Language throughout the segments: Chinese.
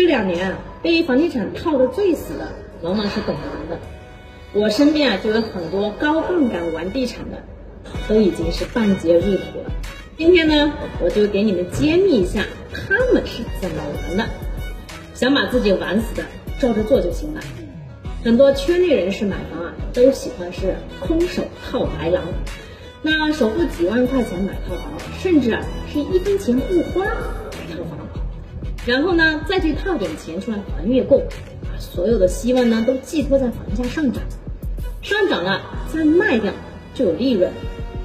这两年啊，被房地产套的最死的，往往是懂行的。我身边啊，就有很多高杠杆玩地产的，都已经是半截入土了。今天呢，我就给你们揭秘一下他们是怎么玩的。想把自己玩死的，照着做就行了。很多圈内人士买房啊，都喜欢是空手套白狼，那首付几万块钱买套房，甚至啊是一分钱不花买套房，然后呢再去套点钱出来还月供，把所有的希望呢都寄托在房价上涨。上涨了再卖掉就有利润，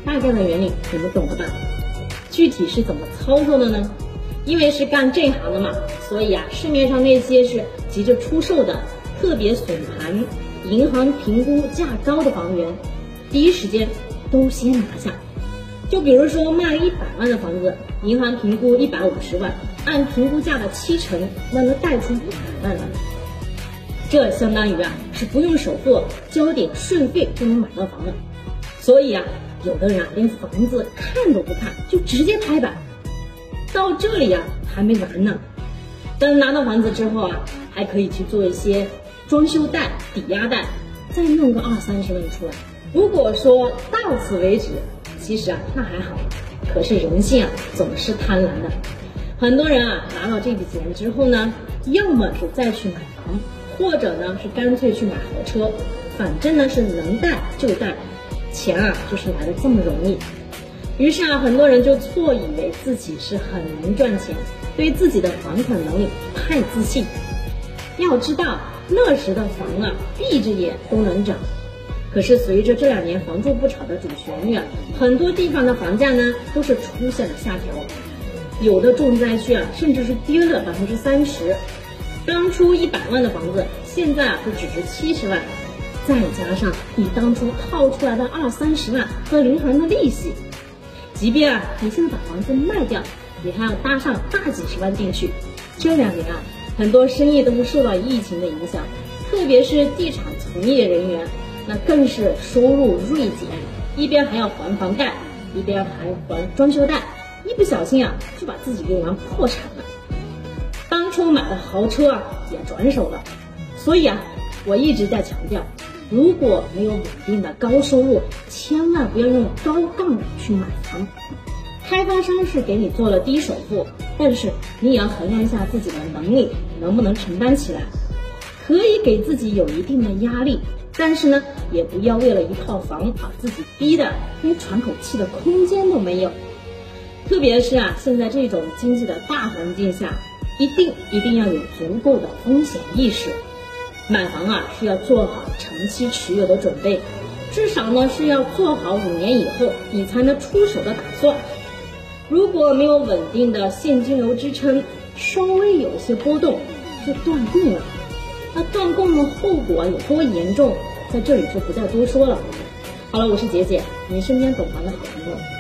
大概的原理你们懂了吧？具体是怎么操作的呢？因为是干这行的嘛，所以啊，市面上那些是急着出售的、特别损盘、银行评估价高的房源，第一时间都先拿下。就比如说卖一百万的房子，银行评估一百五十万，按评估价的七成，那能贷出一百万来。这相当于啊是不用首付，交点税费就能买到房了。所以啊，有的人啊连房子看都不看，就直接拍板。到这里啊还没完呢，等拿到房子之后啊，还可以去做一些装修贷、抵押贷，再弄个二三十万出来。如果说到此为止，其实啊那还好，可是人性啊总是贪婪的，很多人啊拿到这笔钱之后呢，要么是再去买房。或者呢是干脆去买豪车，反正呢是能贷就贷，钱啊就是来的这么容易。于是啊，很多人就错以为自己是很能赚钱，对自己的还款能力太自信。要知道那时的房啊，闭着眼都能涨。可是随着这两年房住不炒的主旋律啊，很多地方的房价呢都是出现了下调，有的重灾区啊甚至是跌了百分之三十。当初一百万的房子，现在啊就只值七十万，再加上你当初套出来的二三十万和银行的利息，即便啊你现在把房子卖掉，你还要搭上大几十万进去。这两年啊，很多生意都是受到疫情的影响，特别是地产从业人员，那更是收入锐减，一边还要还房贷，一边还还装修贷，一不小心啊就把自己给玩破产了。当初买的豪车啊也转手了，所以啊，我一直在强调，如果没有稳定的高收入，千万不要用高杠杆去买房。开发商是给你做了低首付，但是你也要衡量一下自己的能力能不能承担起来。可以给自己有一定的压力，但是呢，也不要为了一套房把自己逼得连喘口气的空间都没有。特别是啊，现在这种经济的大环境下。一定一定要有足够的风险意识，买房啊是要做好长期持有的准备，至少呢是要做好五年以后你才能出手的打算。如果没有稳定的现金流支撑，稍微有些波动就断定了。那断供的后果有多严重，在这里就不再多说了。好了，我是杰姐，您身边懂行的好朋友。